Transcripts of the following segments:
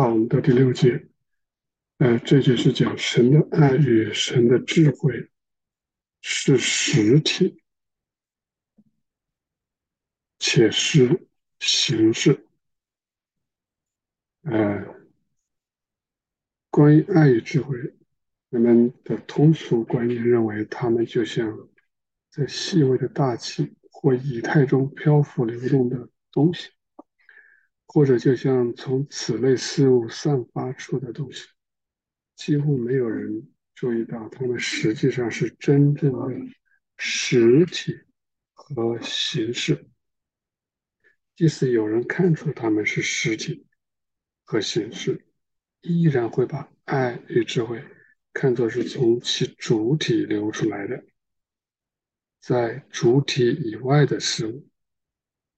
好，我们到第六节，呃，这就是讲神的爱与神的智慧是实体，且是形式。呃，关于爱与智慧，人们的通俗观念认为，它们就像在细微的大气或以太中漂浮流动的东西。或者就像从此类事物散发出的东西，几乎没有人注意到它们实际上是真正的实体和形式。即使有人看出它们是实体和形式，依然会把爱与智慧看作是从其主体流出来的，在主体以外的事物。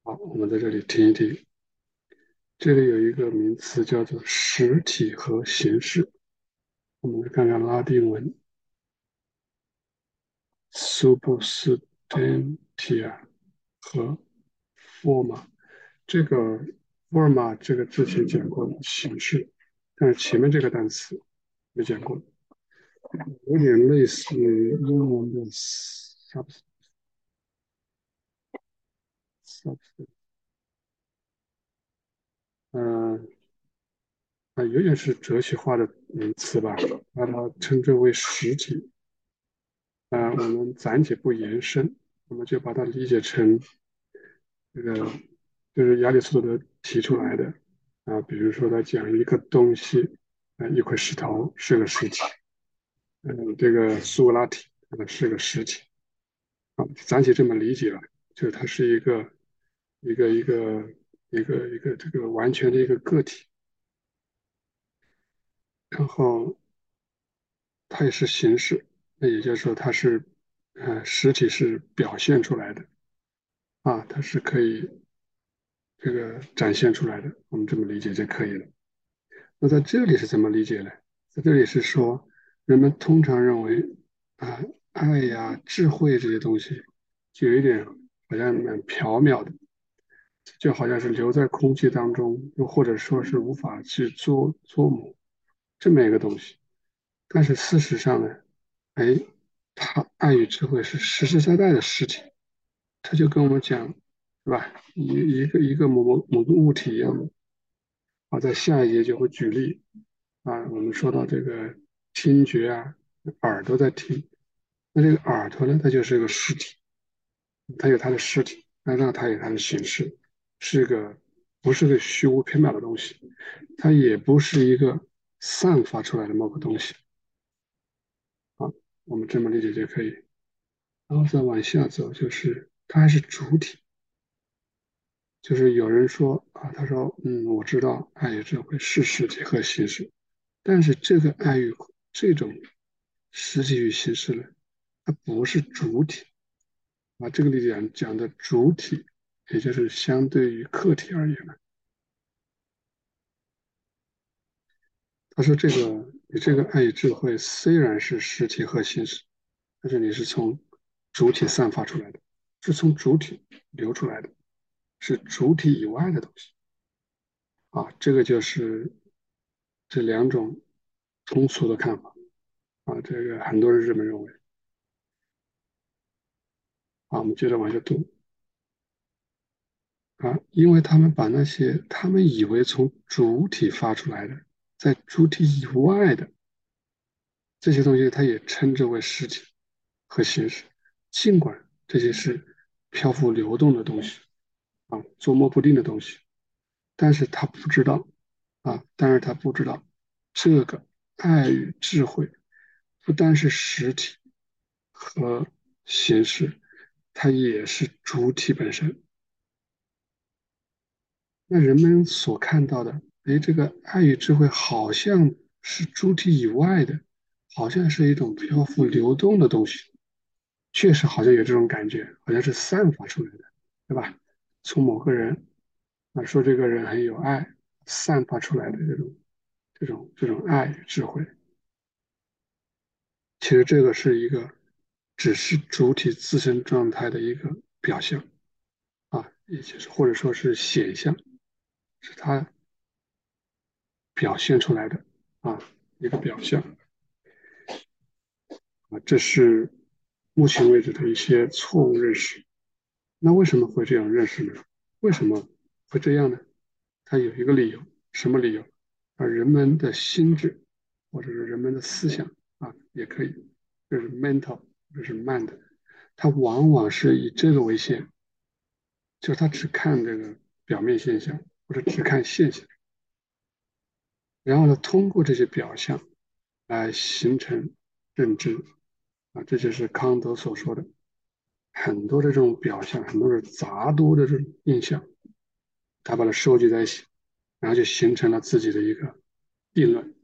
好，我们在这里听一听。这里有一个名词叫做实体和形式。我们来看看拉丁文：substantia 和 forma。这个 forma 这个之前讲过形式，但是前面这个单词没讲过，有点类似于英文的 substance。嗯，啊，有点是哲学化的名词吧，把它称之为实体。啊，我们暂且不延伸，我们就把它理解成这个，就是亚里士多德提出来的。啊，比如说他讲一个东西，啊，一块石头是个实体。嗯，这个苏格拉底它是个实体。啊，暂且这么理解了，就是它是，一个一个。一个一个一个这个完全的一个个体，然后它也是形式，那也就是说它是，呃，实体是表现出来的，啊，它是可以这个展现出来的，我们这么理解就可以了。那在这里是怎么理解呢？在这里是说，人们通常认为，啊，爱呀、智慧这些东西，就有一点好像蛮缥缈的。就好像是留在空气当中，又或者说是无法去捉捉摸这么一个东西。但是事实上呢，哎，它爱与智慧是实实在在的实体。他就跟我们讲，是吧？一一个一个某某某个物体一样的。好，在下一节就会举例啊。我们说到这个听觉啊，耳朵在听，那这个耳朵呢，它就是一个实体，它有它的实体，那让它有它的形式。是个不是个虚无缥缈的东西，它也不是一个散发出来的某个东西。好，我们这么理解就可以。然后再往下走，就是它还是主体。就是有人说啊，他说，嗯，我知道爱与智慧是实体和形式，但是这个爱与这种实体与形式呢，它不是主体。啊，这个里讲讲的主体。也就是相对于客体而言呢，他说：“这个你这个爱与智慧虽然是实体和形式，但是你是从主体散发出来的，是从主体流出来的，是主体以外的东西。”啊，这个就是这两种通俗的看法啊，这个很多人这么认为。好，我们接着往下读。啊，因为他们把那些他们以为从主体发出来的，在主体以外的这些东西，他也称之为实体和形式，尽管这些是漂浮流动的东西，啊，捉摸不定的东西，但是他不知道，啊，但是他不知道，这个爱与智慧不单是实体和形式，它也是主体本身。那人们所看到的，哎，这个爱与智慧好像是主体以外的，好像是一种漂浮流动的东西，确实好像有这种感觉，好像是散发出来的，对吧？从某个人啊说这个人很有爱，散发出来的这种、这种、这种爱与智慧，其实这个是一个只是主体自身状态的一个表象啊，也就是或者说是显象。是它表现出来的啊一个表象啊，这是目前为止的一些错误认识。那为什么会这样认识呢？为什么会这样呢？它有一个理由，什么理由？啊，人们的心智或者是人们的思想啊，也可以，这是 mental，这是 mind，它往往是以这个为先，就是他只看这个表面现象或者只看现象，然后呢，通过这些表象来形成认知啊，这就是康德所说的。很多的这种表象，很多的杂多的这种印象，他把它收集在一起，然后就形成了自己的一个定论。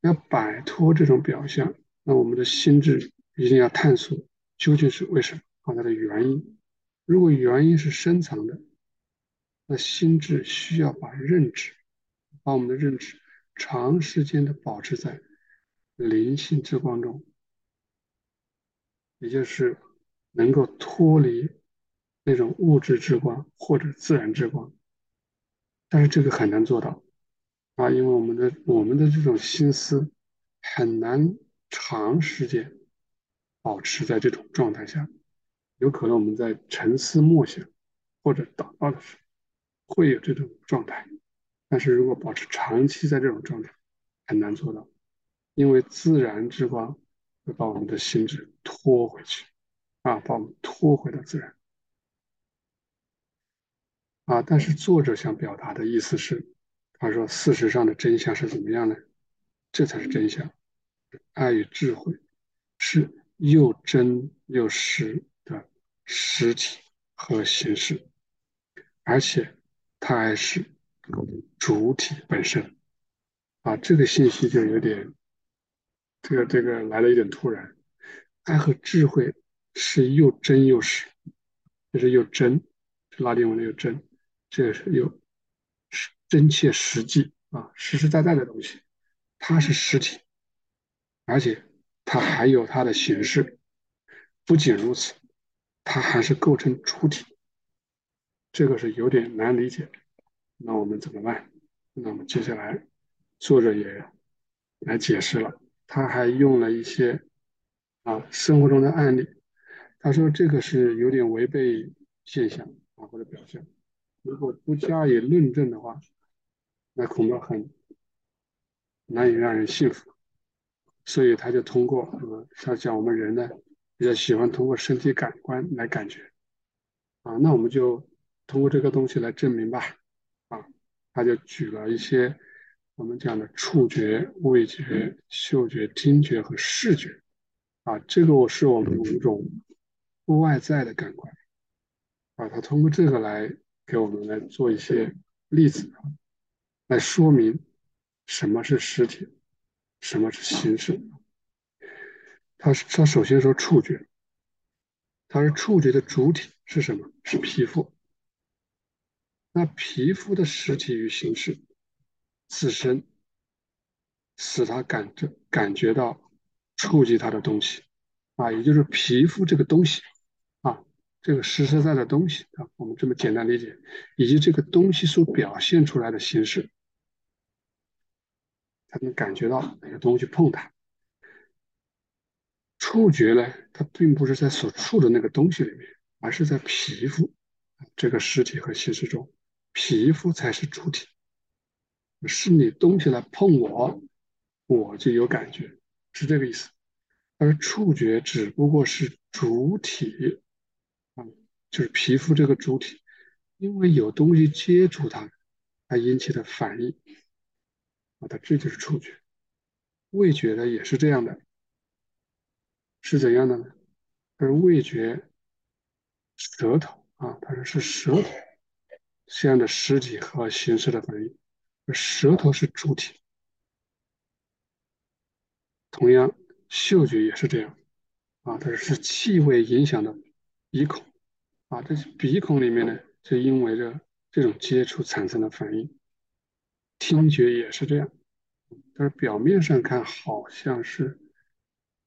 要摆脱这种表象，那我们的心智一定要探索究竟是为什么啊它的原因。如果原因是深藏的，那心智需要把认知，把我们的认知长时间的保持在灵性之光中，也就是。能够脱离那种物质之光或者自然之光，但是这个很难做到啊，因为我们的我们的这种心思很难长时间保持在这种状态下，有可能我们在沉思默想或者祷告的时候会有这种状态，但是如果保持长期在这种状态很难做到，因为自然之光会把我们的心智拖回去。啊，把我们拖回到自然。啊，但是作者想表达的意思是，他说事实上的真相是怎么样呢？这才是真相。爱与智慧是又真又实的实体和形式，而且它还是主体本身。啊，这个信息就有点，这个这个来了一点突然。爱和智慧。是又真又实，就是又真，拉丁文的又真，这个是又实真切实际啊，实实在在的东西，它是实体，而且它还有它的形式。不仅如此，它还是构成主体，这个是有点难理解。那我们怎么办？那么接下来作者也来解释了，他还用了一些啊生活中的案例。他说：“这个是有点违背现象啊，或者表象。如果不加以论证的话，那恐怕很难以让人信服。所以他就通过啊，他讲我们人呢比较喜欢通过身体感官来感觉啊，那我们就通过这个东西来证明吧。啊，他就举了一些我们讲的触觉、味觉、嗅觉、听觉和视觉啊，这个我是我们五种。”外在的感官，啊，他通过这个来给我们来做一些例子，来说明什么是实体，什么是形式。他他首先说触觉，他说触觉的主体是什么？是皮肤。那皮肤的实体与形式自身，使他感觉感觉到触及他的东西，啊，也就是皮肤这个东西。啊这个实实在在的东西啊，我们这么简单理解，以及这个东西所表现出来的形式，才能感觉到那个东西碰它。触觉呢，它并不是在所触的那个东西里面，而是在皮肤这个实体和形式中，皮肤才是主体。是你东西来碰我，我就有感觉，是这个意思。而触觉只不过是主体。啊就是皮肤这个主体，因为有东西接触它，它引起的反应，啊，它这就是触觉。味觉呢也是这样的，是怎样的呢？而味觉，舌头啊，它说是舌头这样的实体和形式的反应，而舌头是主体。同样，嗅觉也是这样，啊，它是气味影响的鼻孔。啊，这是鼻孔里面呢，是因为这这种接触产生的反应。听觉也是这样，但是表面上看好像是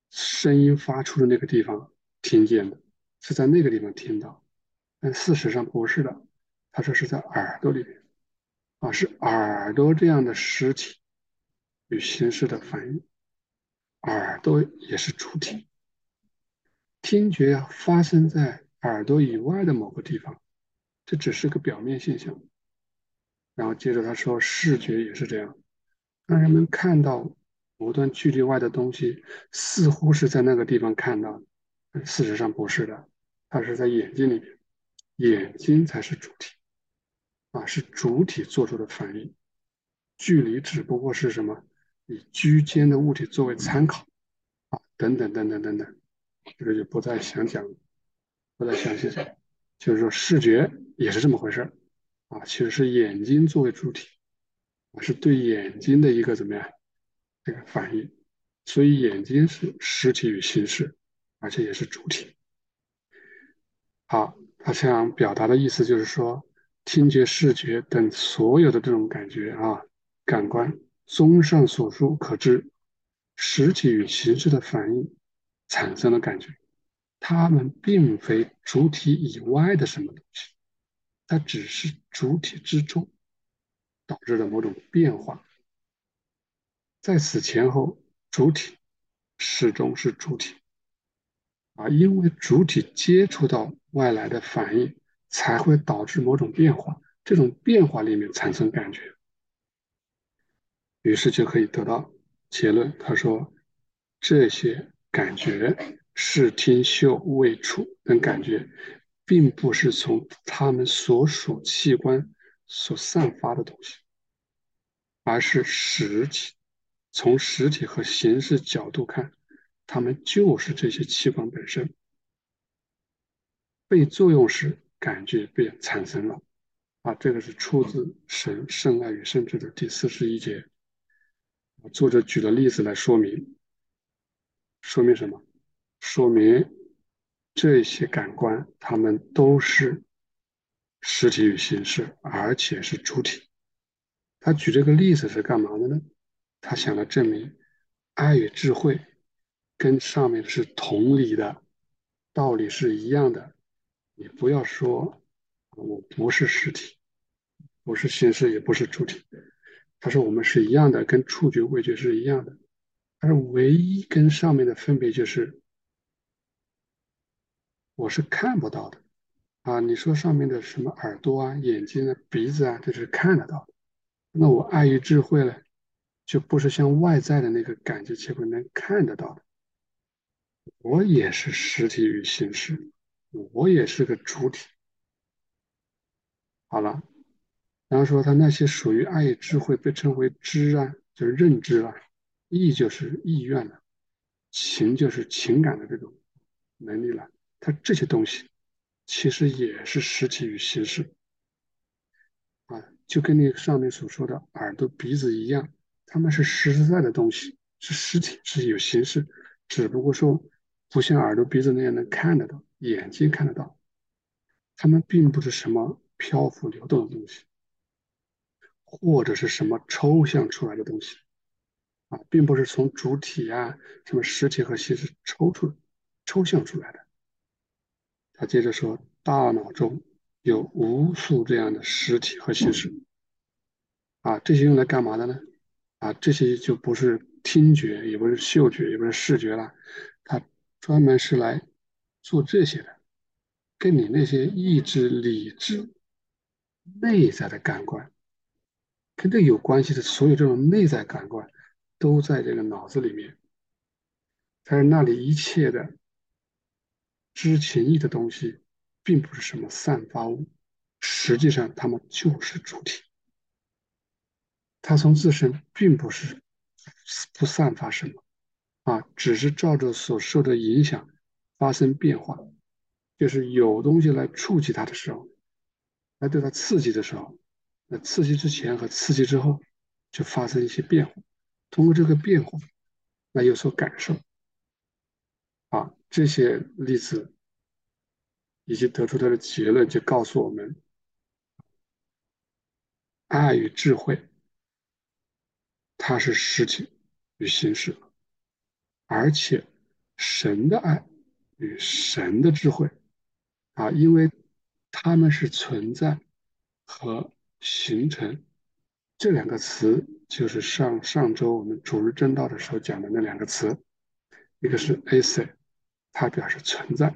声音发出的那个地方听见的，是在那个地方听到，但事实上不是的。他说是在耳朵里面。啊，是耳朵这样的实体与形式的反应，耳朵也是主体。听觉发生在耳朵以外的某个地方，这只是个表面现象。然后接着他说，视觉也是这样，当人们看到某段距离外的东西，似乎是在那个地方看到的，事实上不是的，它是在眼睛里面，眼睛才是主体，啊，是主体做出的反应，距离只不过是什么，以居间的物体作为参考，啊，等等等等等等。这个就不再详讲，不再详细讲，就是说视觉也是这么回事啊，其实是眼睛作为主体，啊，是对眼睛的一个怎么样这个反应，所以眼睛是实体与形式，而且也是主体。好，他想表达的意思就是说，听觉、视觉等所有的这种感觉啊，感官，综上所述可知，实体与形式的反应。产生了感觉，它们并非主体以外的什么东西，它只是主体之中导致的某种变化。在此前后，主体始终是主体，啊，因为主体接触到外来的反应，才会导致某种变化，这种变化里面产生感觉，于是就可以得到结论。他说这些。感觉视听嗅味触等感觉，并不是从他们所属器官所散发的东西，而是实体。从实体和形式角度看，它们就是这些器官本身。被作用时，感觉便产生了。啊，这个是出自《神圣爱与圣智》的第四十一节。作者举了例子来说明。说明什么？说明这些感官，它们都是实体与形式，而且是主体。他举这个例子是干嘛的呢？他想来证明，爱与智慧跟上面是同理的，道理是一样的。你不要说我不是实体，不是形式，也不是主体。他说我们是一样的，跟触觉、味觉是一样的。而唯一跟上面的分别就是，我是看不到的啊！你说上面的什么耳朵啊、眼睛啊、鼻子啊，这是看得到的。那我爱与智慧呢，就不是像外在的那个感觉器官能看得到的。我也是实体与形式，我也是个主体。好了，然后说他那些属于爱智慧被称为知啊，就是认知啊。意就是意愿了，情就是情感的这种能力了。它这些东西其实也是实体与形式啊，就跟你上面所说的耳朵、鼻子一样，它们是实实在在的东西，是实体，是有形式，只不过说不像耳朵、鼻子那样能看得到，眼睛看得到。它们并不是什么漂浮流动的东西，或者是什么抽象出来的东西。啊，并不是从主体啊、什么实体和形式抽出、抽象出来的。他接着说，大脑中有无数这样的实体和形式。啊，这些用来干嘛的呢？啊，这些就不是听觉，也不是嗅觉，也不是视觉了，它专门是来做这些的，跟你那些意志、理智、内在的感官，跟这有关系的所有这种内在感官。都在这个脑子里面，在那里一切的知情意的东西，并不是什么散发物，实际上它们就是主体。它从自身并不是不散发什么，啊，只是照着所受的影响发生变化，就是有东西来触及它的时候，来对它刺激的时候，那刺激之前和刺激之后就发生一些变化。通过这个变化来有所感受，啊，这些例子以及得出它的结论，就告诉我们：爱与智慧，它是实体与形式，而且神的爱与神的智慧，啊，因为他们是存在和形成。这两个词就是上上周我们主日正道的时候讲的那两个词，一个是 as，它表示存在，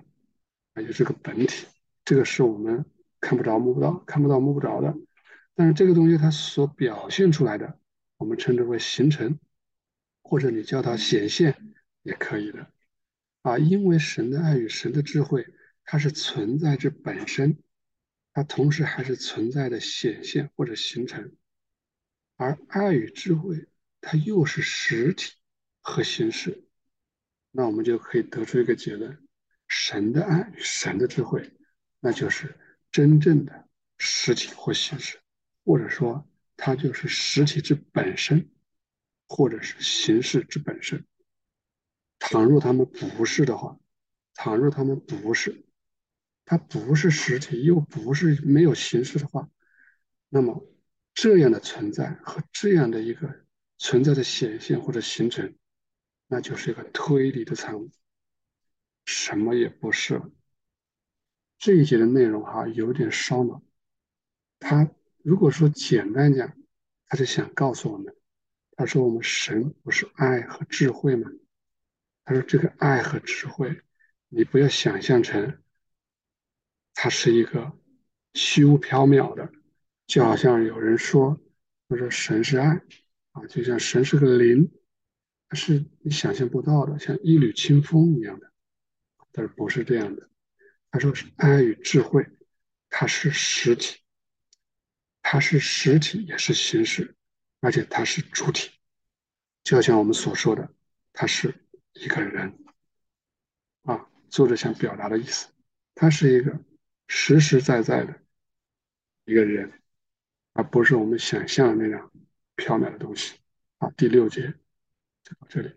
啊，有这个本体，这个是我们看不着、摸不到、看不到、摸不着的，但是这个东西它所表现出来的，我们称之为形成，或者你叫它显现也可以的，啊，因为神的爱与神的智慧，它是存在之本身。它同时还是存在的显现或者形成，而爱与智慧，它又是实体和形式。那我们就可以得出一个结论：神的爱与神的智慧，那就是真正的实体或形式，或者说它就是实体之本身，或者是形式之本身。倘若他们不是的话，倘若他们不是。它不是实体，又不是没有形式的话，那么这样的存在和这样的一个存在的显现或者形成，那就是一个推理的产物，什么也不是了。这一节的内容哈有点烧脑。他如果说简单讲，他是想告诉我们，他说我们神不是爱和智慧吗？他说这个爱和智慧，你不要想象成。它是一个虚无缥缈的，就好像有人说，他说神是爱啊，就像神是个灵，是你想象不到的，像一缕清风一样的，但是不是这样的。他说是爱与智慧，它是实体，它是实体也是形式，而且它是主体，就像我们所说的，它是一个人啊。作者想表达的意思，他是一个。实实在在的一个人，而不是我们想象的那样缥缈的东西。啊，第六节就到这里。